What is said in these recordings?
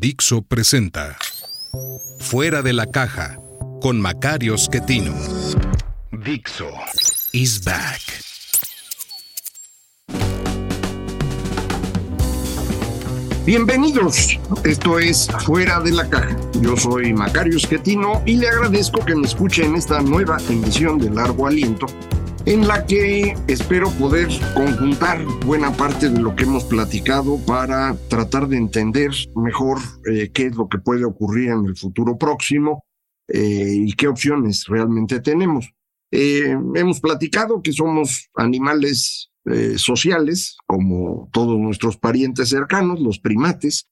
Dixo presenta Fuera de la caja con Macario Schettino. Dixo is back. Bienvenidos, esto es Fuera de la Caja. Yo soy Macario Schettino y le agradezco que me escuche en esta nueva emisión de Largo Aliento, en la que espero poder conjuntar buena parte de lo que hemos platicado para tratar de entender mejor eh, qué es lo que puede ocurrir en el futuro próximo eh, y qué opciones realmente tenemos. Eh, hemos platicado que somos animales sociales, como todos nuestros parientes cercanos, los primates.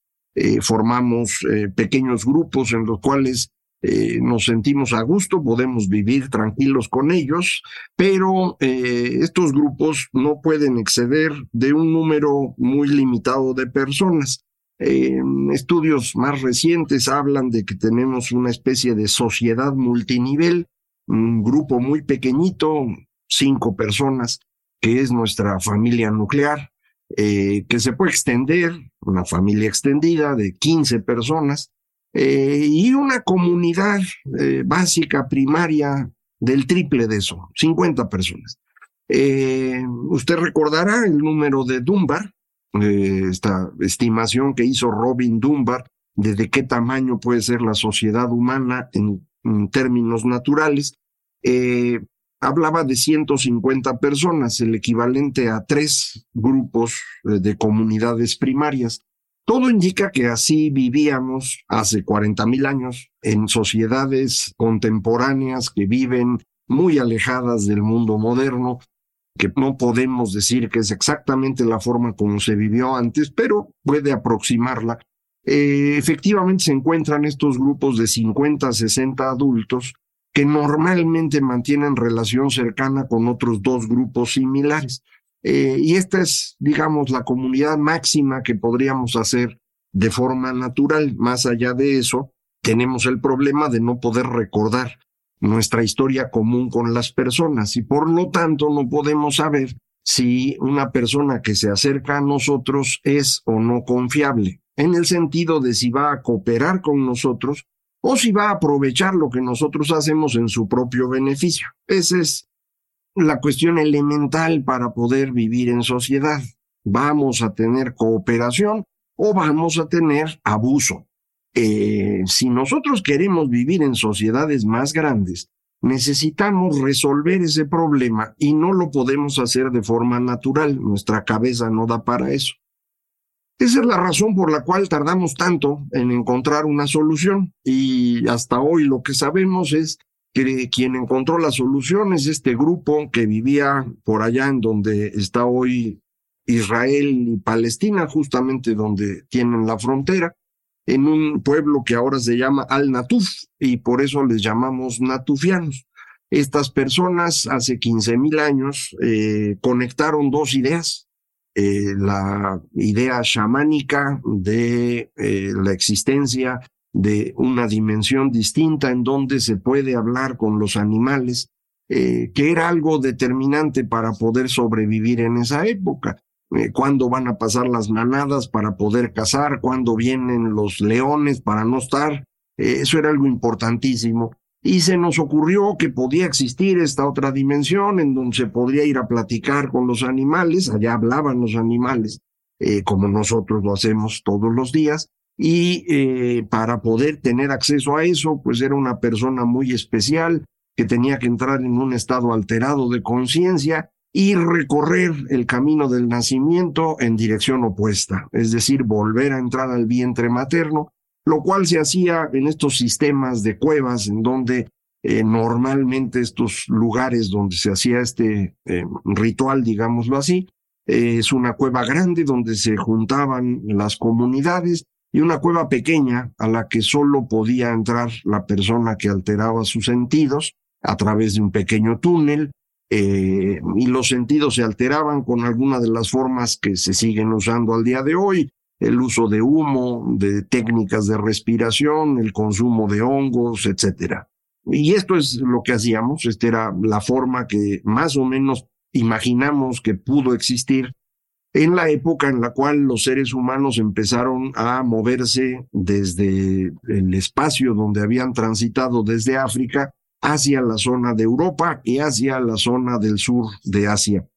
Formamos pequeños grupos en los cuales nos sentimos a gusto, podemos vivir tranquilos con ellos, pero estos grupos no pueden exceder de un número muy limitado de personas. estudios más recientes hablan de que tenemos una especie de sociedad multinivel, un grupo muy pequeñito, cinco personas, que es nuestra familia nuclear, eh, que se puede extender, una familia extendida de 15 personas, eh, y una comunidad eh, básica, primaria, del triple de eso, 50 personas. usted recordará el número de Dunbar, esta estimación que hizo Robin Dunbar de, de qué tamaño puede ser la sociedad humana en, términos naturales hablaba de 150 personas, el equivalente a tres grupos eh, de comunidades primarias. Todo indica que así vivíamos hace 40 mil años en sociedades contemporáneas que viven muy alejadas del mundo moderno, que no podemos decir que es exactamente la forma como se vivió antes, pero puede aproximarla. Eh, efectivamente se encuentran estos grupos de 50 a 60 adultos que normalmente mantienen relación cercana con otros dos grupos similares. Eh, y esta es, digamos, la comunidad máxima que podríamos hacer de forma natural. Más allá de eso, tenemos el problema de no poder recordar nuestra historia común con las personas y por lo tanto no podemos saber si una persona que se acerca a nosotros es o no confiable, en el sentido de si va a cooperar con nosotros o si va a aprovechar lo que nosotros hacemos en su propio beneficio. Esa es la cuestión elemental para poder vivir en sociedad. ¿Vamos a tener cooperación o vamos a tener abuso? Eh, si nosotros queremos vivir en sociedades más grandes, necesitamos resolver ese problema y no lo podemos hacer de forma natural. Nuestra cabeza no da para eso. Esa es la razón por la cual tardamos tanto en encontrar una solución y hasta hoy lo que sabemos es que quien encontró la solución es este grupo que vivía por allá en donde está hoy Israel y Palestina, justamente donde tienen la frontera, en un pueblo que ahora se llama Al-Natuf y por eso les llamamos natufianos. Estas personas hace 15 mil años eh, conectaron dos ideas, eh, la idea chamánica de eh, la existencia de una dimensión distinta en donde se puede hablar con los animales, eh, que era algo determinante para poder sobrevivir en esa época. cuándo van a pasar las manadas para poder cazar, cuándo vienen los leones para no estar. eso era algo importantísimo y se nos ocurrió que podía existir esta otra dimensión en donde se podría ir a platicar con los animales, allá hablaban los animales, eh, como nosotros lo hacemos todos los días, y eh, para poder tener acceso a eso, pues era una persona muy especial que tenía que entrar en un estado alterado de conciencia y recorrer el camino del nacimiento en dirección opuesta, es decir, volver a entrar al vientre materno lo cual se hacía en estos sistemas de cuevas en donde eh, normalmente estos lugares donde se hacía este eh, ritual, digámoslo así, es una cueva grande donde se juntaban las comunidades y una cueva pequeña a la que solo podía entrar la persona que alteraba sus sentidos a través de un pequeño túnel eh, y los sentidos se alteraban con alguna de las formas que se siguen usando al día de hoy, el uso de humo, de técnicas de respiración, el consumo de hongos, etcétera. Y esto es lo que hacíamos, esta era la forma que más o menos imaginamos que pudo existir en la época en la cual los seres humanos empezaron a moverse desde el espacio donde habían transitado desde África hacia la zona de Europa y hacia la zona del sur de Asia.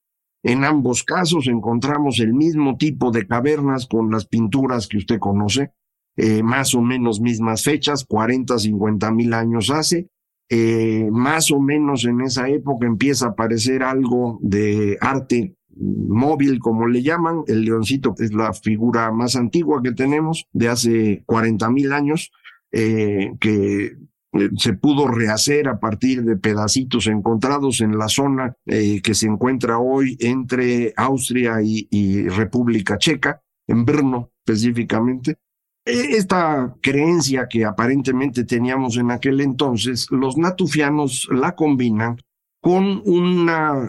En ambos casos encontramos el mismo tipo de cavernas con las pinturas que usted conoce, eh, más o menos mismas fechas, 40, 50 mil años hace. Eh, más o menos en esa época empieza a aparecer algo de arte móvil, como le llaman. El leoncito es la figura más antigua que tenemos, de hace 40 mil años, eh, que eh, se pudo rehacer a partir de pedacitos encontrados en la zona eh, que se encuentra hoy entre Austria y, República Checa, en Brno específicamente. E, esta creencia que aparentemente teníamos en aquel entonces, los natufianos la combinan con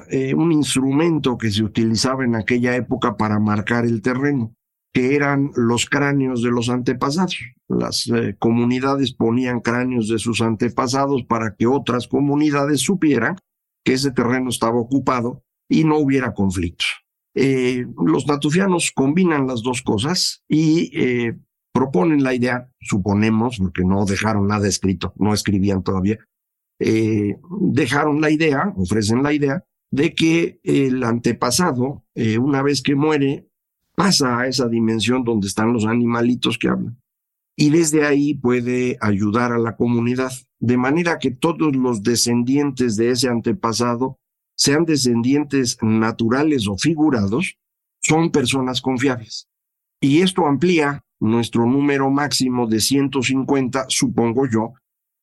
eh, un instrumento que se utilizaba en aquella época para marcar el terreno que eran los cráneos de los antepasados. Las eh, comunidades ponían cráneos de sus antepasados para que otras comunidades supieran que ese terreno estaba ocupado y no hubiera conflictos. Eh, los natufianos combinan las dos cosas y proponen la idea, suponemos, porque no dejaron nada escrito, no escribían todavía, dejaron la idea, ofrecen la idea de que el antepasado, una vez que muere, pasa a esa dimensión donde están los animalitos que hablan. Y desde ahí puede ayudar a la comunidad, de manera que todos los descendientes de ese antepasado, sean descendientes naturales o figurados, son personas confiables. Y esto amplía nuestro número máximo de 150, supongo yo,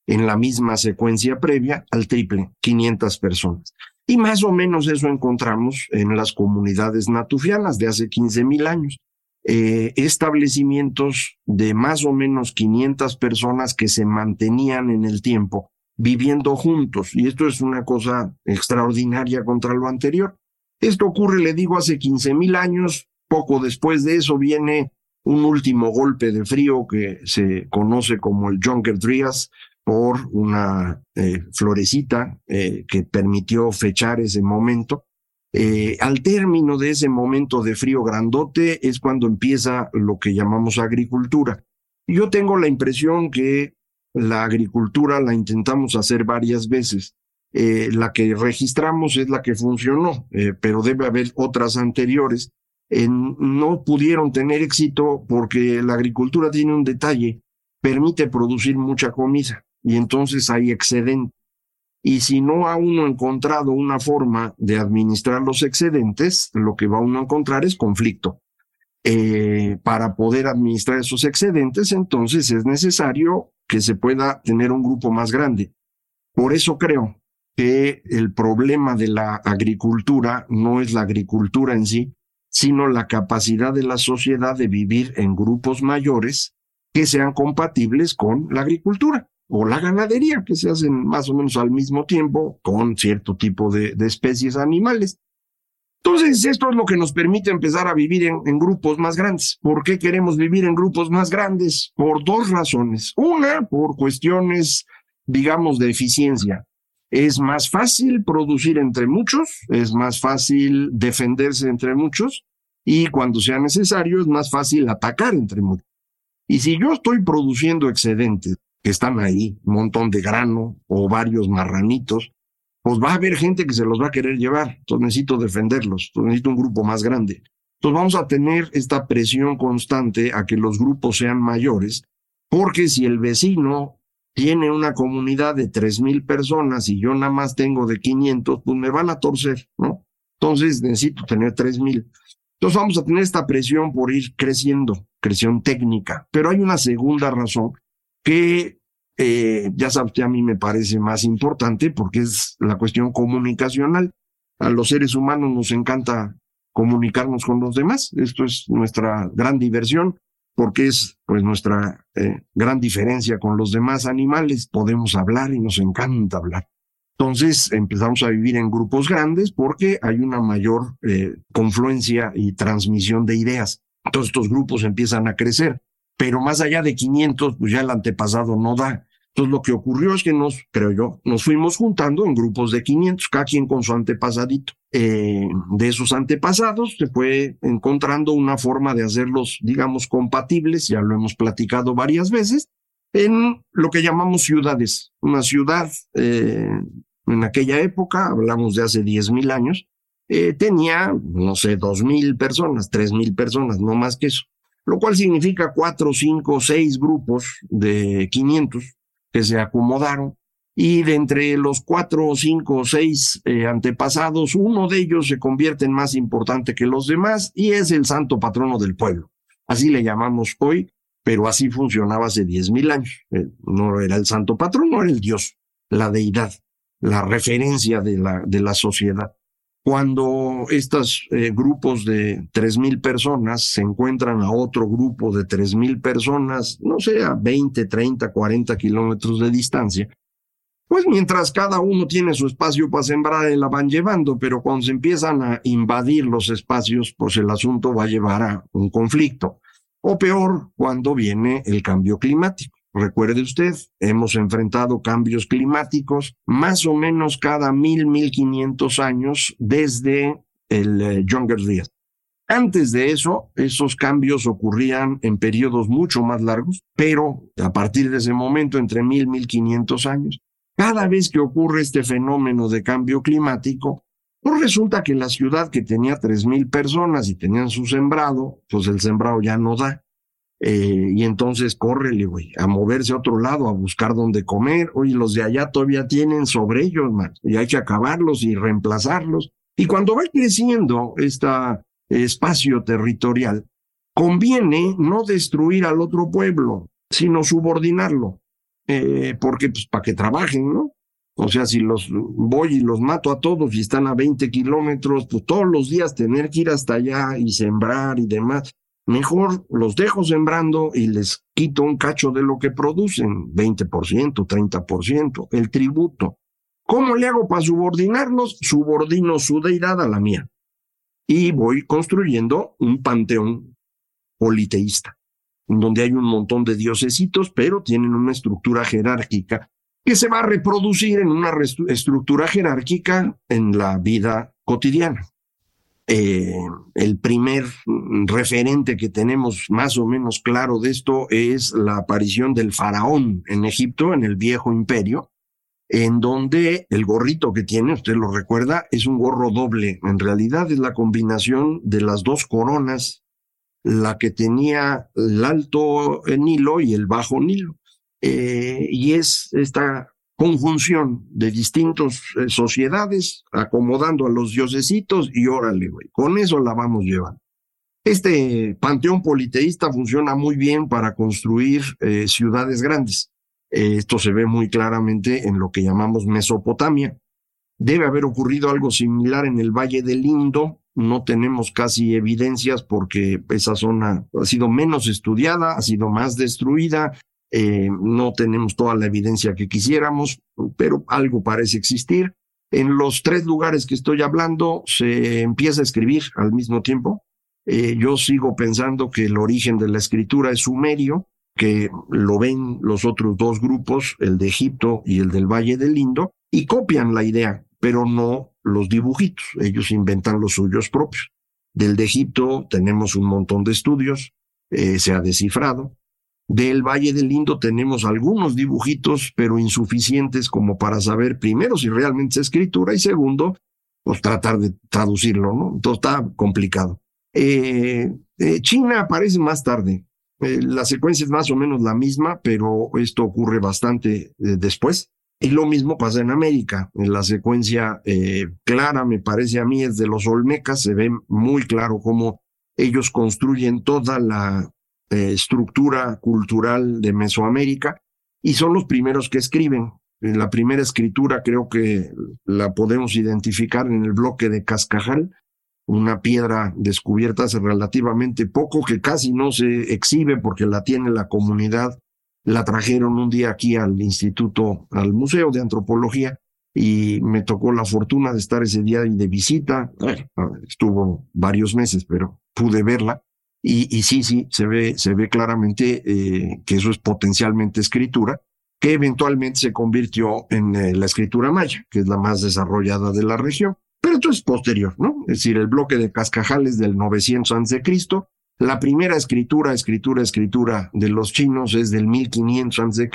en la misma secuencia previa al triple, 500 personas. Y más o menos eso encontramos en las comunidades natufianas de hace 15 mil años. Eh, establecimientos de más o menos 500 personas que se mantenían en el tiempo viviendo juntos. Y esto es una cosa extraordinaria contra lo anterior. Esto ocurre, le digo, hace 15 mil años. Poco después de eso viene un último golpe de frío que se conoce como el Junker Dryas, por una eh, florecita eh, que permitió fechar ese momento. Eh, al término de ese momento de frío grandote es cuando empieza lo que llamamos agricultura. Yo tengo la impresión que la agricultura la intentamos hacer varias veces. la que registramos es la que funcionó, pero debe haber otras anteriores. no pudieron tener éxito porque la agricultura tiene un detalle, permite producir mucha comida y entonces hay excedente. Y si no ha uno encontrado una forma de administrar los excedentes, lo que va uno a encontrar es conflicto. Eh, para poder administrar esos excedentes, entonces es necesario que se pueda tener un grupo más grande. Por eso creo que el problema de la agricultura no es la agricultura en sí, sino la capacidad de la sociedad de vivir en grupos mayores que sean compatibles con la agricultura o la ganadería, que se hacen más o menos al mismo tiempo con cierto tipo de, especies animales. Entonces, esto es lo que nos permite empezar a vivir en, en, grupos más grandes. ¿Por qué queremos vivir en grupos más grandes? Por dos razones. Una, por cuestiones, digamos, de eficiencia. Es más fácil producir entre muchos, es más fácil defenderse entre muchos y cuando sea necesario es más fácil atacar entre muchos. Y si yo estoy produciendo excedentes que están ahí, un montón de grano o varios marranitos, pues va a haber gente que se los va a querer llevar. Entonces necesito defenderlos, necesito un grupo más grande. Entonces vamos a tener esta presión constante a que los grupos sean mayores, porque si el vecino tiene una comunidad de tres mil personas y yo nada más tengo de 500, pues me van a torcer, ¿no? Entonces necesito tener tres mil. Entonces vamos a tener esta presión por ir creciendo, presión técnica. Pero hay una segunda razón que eh, ya sabes que a mí me parece más importante porque es la cuestión comunicacional. A los seres humanos nos encanta comunicarnos con los demás. Esto es nuestra gran diversión porque es pues nuestra eh, gran diferencia con los demás animales. Podemos hablar y nos encanta hablar. Entonces empezamos a vivir en grupos grandes porque hay una mayor eh, confluencia y transmisión de ideas. Entonces estos grupos empiezan a crecer, pero más allá de 500, pues ya el antepasado no da. Entonces lo que ocurrió es que nos, creo yo, nos fuimos juntando en grupos de 500, cada quien con su antepasadito. Eh, de esos antepasados se fue encontrando una forma de hacerlos, digamos, compatibles, ya lo hemos platicado varias veces, en lo que llamamos ciudades. Una ciudad eh, en aquella época, hablamos de hace 10.000 años, eh, tenía, no sé, 2.000 personas, 3.000 personas, no más que eso, lo cual significa cuatro, cinco, seis grupos de 500 que se acomodaron y de entre los cuatro, cinco o seis eh, antepasados, uno de ellos se convierte en más importante que los demás y es el santo patrono del pueblo. Así le llamamos hoy, pero así funcionaba hace diez mil años. Eh, no era el santo patrono, era el Dios, la deidad, la referencia de la, de la sociedad. Cuando estos eh, grupos de tres mil personas se encuentran a otro grupo de tres mil personas, no sé, a 20, 30, 40 kilómetros de distancia, pues mientras cada uno tiene su espacio para sembrar, la van llevando, pero cuando se empiezan a invadir los espacios, pues el asunto va a llevar a un conflicto. O peor, cuando viene el cambio climático. Recuerde usted, hemos enfrentado cambios climáticos más o menos cada mil, mil quinientos años desde el eh, Younger Díaz. Antes de eso, esos cambios ocurrían en periodos mucho más largos, pero a partir de ese momento, entre mil, mil quinientos años, cada vez que ocurre este fenómeno de cambio climático, pues resulta que la ciudad que tenía tres mil personas y tenían su sembrado, pues el sembrado ya no da. Eh, y entonces córrele, güey, a moverse a otro lado, a buscar dónde comer. Oye, los de allá todavía tienen sobre ellos, man, y hay que acabarlos y reemplazarlos. Y cuando va creciendo este espacio territorial, conviene no destruir al otro pueblo, sino subordinarlo, eh, porque pues para que trabajen, ¿no? O sea, si los voy y los mato a todos y están a 20 kilómetros, pues todos los días tener que ir hasta allá y sembrar y demás, mejor los dejo sembrando y les quito un cacho de lo que producen, 20%, 30%, el tributo. ¿Cómo le hago para subordinarlos? Subordino su deidad a la mía. Y voy construyendo un panteón politeísta, donde hay un montón de diosesitos, pero tienen una estructura jerárquica que se va a reproducir en una estructura jerárquica en la vida cotidiana. Eh, el primer referente que tenemos más o menos claro de esto es la aparición del faraón en Egipto, en el viejo imperio, en donde el gorrito que tiene, usted lo recuerda, es un gorro doble. En realidad es la combinación de las dos coronas, la que tenía el alto Nilo y el bajo Nilo. Eh, y es esta conjunción de distintas eh, sociedades acomodando a los diosesitos y órale, güey, con eso la vamos llevando. Este panteón politeísta funciona muy bien para construir eh, ciudades grandes. Eh, esto se ve muy claramente en lo que llamamos Mesopotamia. Debe haber ocurrido algo similar en el Valle del Indo. No tenemos casi evidencias porque esa zona ha sido menos estudiada, ha sido más destruida, eh, no tenemos toda la evidencia que quisiéramos, pero algo parece existir. En los tres lugares que estoy hablando se empieza a escribir al mismo tiempo. Eh, yo sigo pensando que el origen de la escritura es sumerio, que lo ven los otros dos grupos, el de Egipto y el del Valle del Indo, y copian la idea, pero no los dibujitos. Ellos inventan los suyos propios. Del de Egipto tenemos un montón de estudios, eh, se ha descifrado. Del Valle del Indo tenemos algunos dibujitos, pero insuficientes como para saber primero si realmente es escritura y segundo, pues tratar de traducirlo, ¿no? Entonces está complicado. Eh, eh, China aparece más tarde. Eh, la secuencia es más o menos la misma, pero esto ocurre bastante después. Y lo mismo pasa en América. En la secuencia clara, me parece a mí, es de los Olmecas. Se ve muy claro cómo ellos construyen toda la eh, estructura cultural de Mesoamérica y son los primeros que escriben. La primera escritura creo que la podemos identificar en el bloque de Cascajal, una piedra descubierta hace relativamente poco, que casi no se exhibe porque la tiene la comunidad. La trajeron un día aquí al instituto, al Museo de Antropología, y me tocó la fortuna de estar ese día de visita. estuvo varios meses, pero pude verla. Y, sí, sí, se ve, se ve claramente eh, que eso es potencialmente escritura, que eventualmente se convirtió en eh, la escritura maya, que es la más desarrollada de la región. Pero esto es posterior, ¿no? Es decir, el bloque de Cascajales del 900 a.C., la primera escritura, escritura, escritura de los chinos es del 1500 a.C.,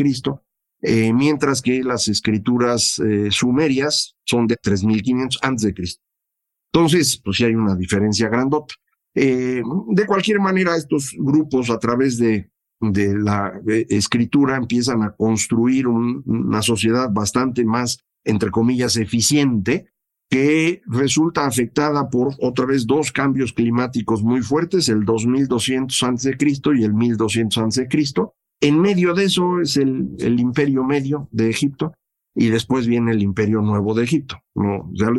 eh, mientras que las escrituras eh, sumerias son de 3500 a.C. Entonces, pues sí hay una diferencia grandota. Eh, de cualquier manera, estos grupos a través de, la escritura empiezan a construir una sociedad bastante más, entre comillas, eficiente, que resulta afectada por otra vez dos cambios climáticos muy fuertes, el 2200 a.C. y el 1200 a.C. En medio de eso es el, imperio medio de Egipto, y después viene el imperio nuevo de Egipto.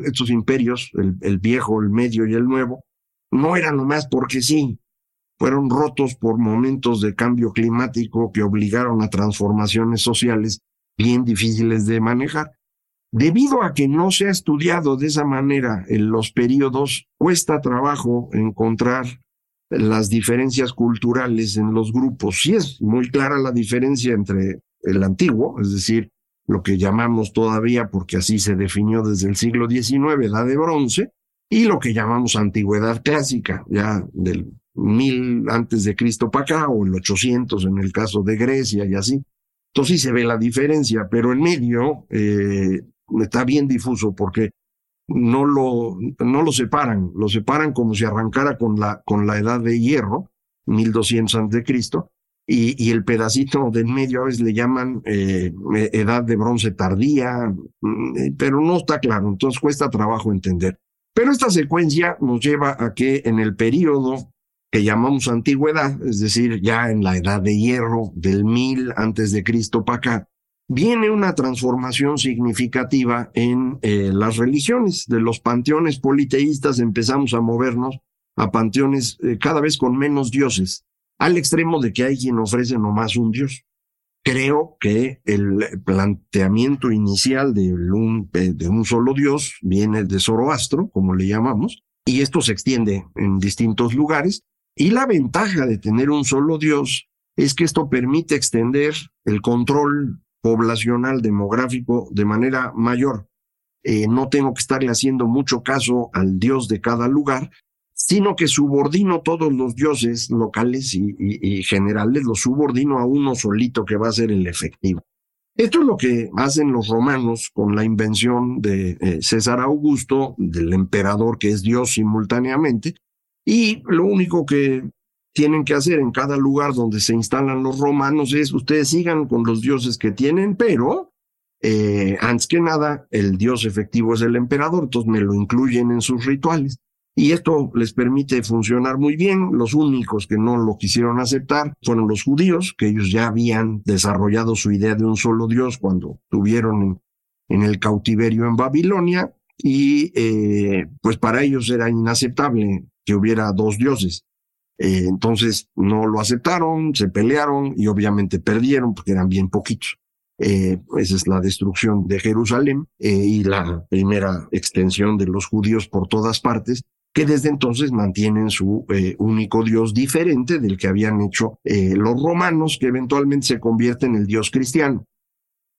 estos imperios, el, viejo, el medio y el nuevo, no eran nomás porque sí, fueron rotos por momentos de cambio climático que obligaron a transformaciones sociales bien difíciles de manejar. Debido a que no se ha estudiado de esa manera en los periodos, cuesta trabajo encontrar las diferencias culturales en los grupos. Sí es muy clara la diferencia entre el antiguo, es decir, lo que llamamos todavía, porque así se definió desde el siglo XIX, edad de bronce, y lo que llamamos antigüedad clásica, ya del mil antes de Cristo para acá, o el 800 en el caso de Grecia y así. Entonces sí se ve la diferencia, pero en medio eh, está bien difuso porque no lo, no lo separan, lo separan como si arrancara con la, con la edad de hierro, 1200 antes de Cristo, y, y, el pedacito del medio a veces le llaman eh, edad de bronce tardía, mm, pero no está claro, entonces cuesta trabajo entender. Pero esta secuencia nos lleva a que en el periodo que llamamos antigüedad, es decir, ya en la edad de hierro del mil antes de Cristo para acá, viene una transformación significativa en eh, las religiones. De los panteones politeístas empezamos a movernos a panteones eh, cada vez con menos dioses, al extremo de que hay quien ofrece nomás un dios. Creo que el planteamiento inicial de un, solo dios viene de Zoroastro, como le llamamos, y esto se extiende en distintos lugares. Y la ventaja de tener un solo dios es que esto permite extender el control poblacional demográfico de manera mayor. Eh, no tengo que estarle haciendo mucho caso al dios de cada lugar, sino que subordino todos los dioses locales y, generales, los subordino a uno solito que va a ser el efectivo. Esto es lo que hacen los romanos con la invención de eh, César Augusto, del emperador que es Dios simultáneamente, y lo único que tienen que hacer en cada lugar donde se instalan los romanos es ustedes sigan con los dioses que tienen, pero eh, antes que nada el dios efectivo es el emperador, entonces me lo incluyen en sus rituales. Y esto les permite funcionar muy bien. Los únicos que no lo quisieron aceptar fueron los judíos, que ellos ya habían desarrollado su idea de un solo Dios cuando tuvieron en, el cautiverio en Babilonia. Y eh, pues para ellos era inaceptable que hubiera dos dioses. Eh, entonces no lo aceptaron, se pelearon y obviamente perdieron porque eran bien poquitos. Eh, esa es la destrucción de Jerusalén y la primera extensión de los judíos por todas partes que desde entonces mantienen su eh, único dios diferente del que habían hecho eh, los romanos, que eventualmente se convierte en el dios cristiano.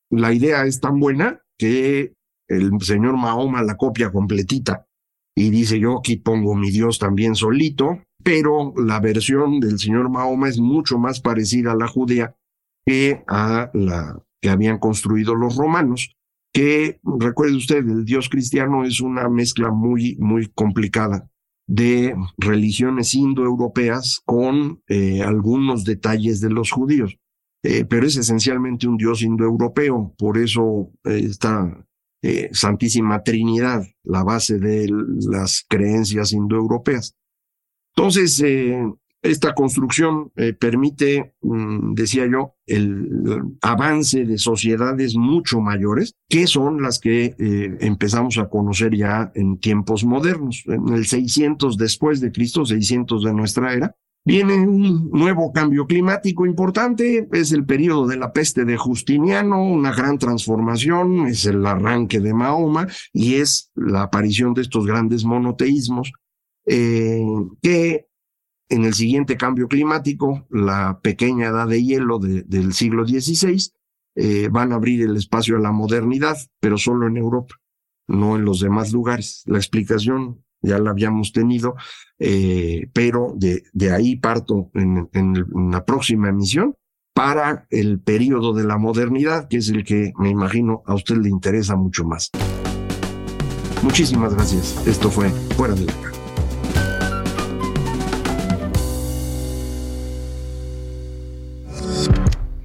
La idea es tan buena que el señor Mahoma la copia completita y dice yo aquí pongo mi dios también solito, pero la versión del señor Mahoma es mucho más parecida a la judía que a la que habían construido los romanos que recuerde usted, el Dios cristiano es una mezcla muy, muy complicada de religiones indoeuropeas con eh, algunos detalles de los judíos. Eh, pero es esencialmente un Dios indoeuropeo, por eso eh, está Santísima Trinidad, la base de las creencias indoeuropeas. Entonces, esta construcción eh, permite, mm, decía yo, el, avance de sociedades mucho mayores, que son las que eh, empezamos a conocer ya en tiempos modernos. En el 600 después de Cristo, 600 de nuestra era, Viene un nuevo cambio climático importante, es el periodo de la peste de Justiniano, una gran transformación, es el arranque de Mahoma y es la aparición de estos grandes monoteísmos eh, que en el siguiente cambio climático, la pequeña edad de hielo del siglo XVI, eh, van a abrir el espacio a la modernidad, pero solo en Europa, no en los demás lugares. La explicación ya la habíamos tenido, eh, pero de, ahí parto en, la próxima emisión para el periodo de la modernidad, que es el que me imagino a usted le interesa mucho más. Muchísimas gracias. Esto fue Fuera de la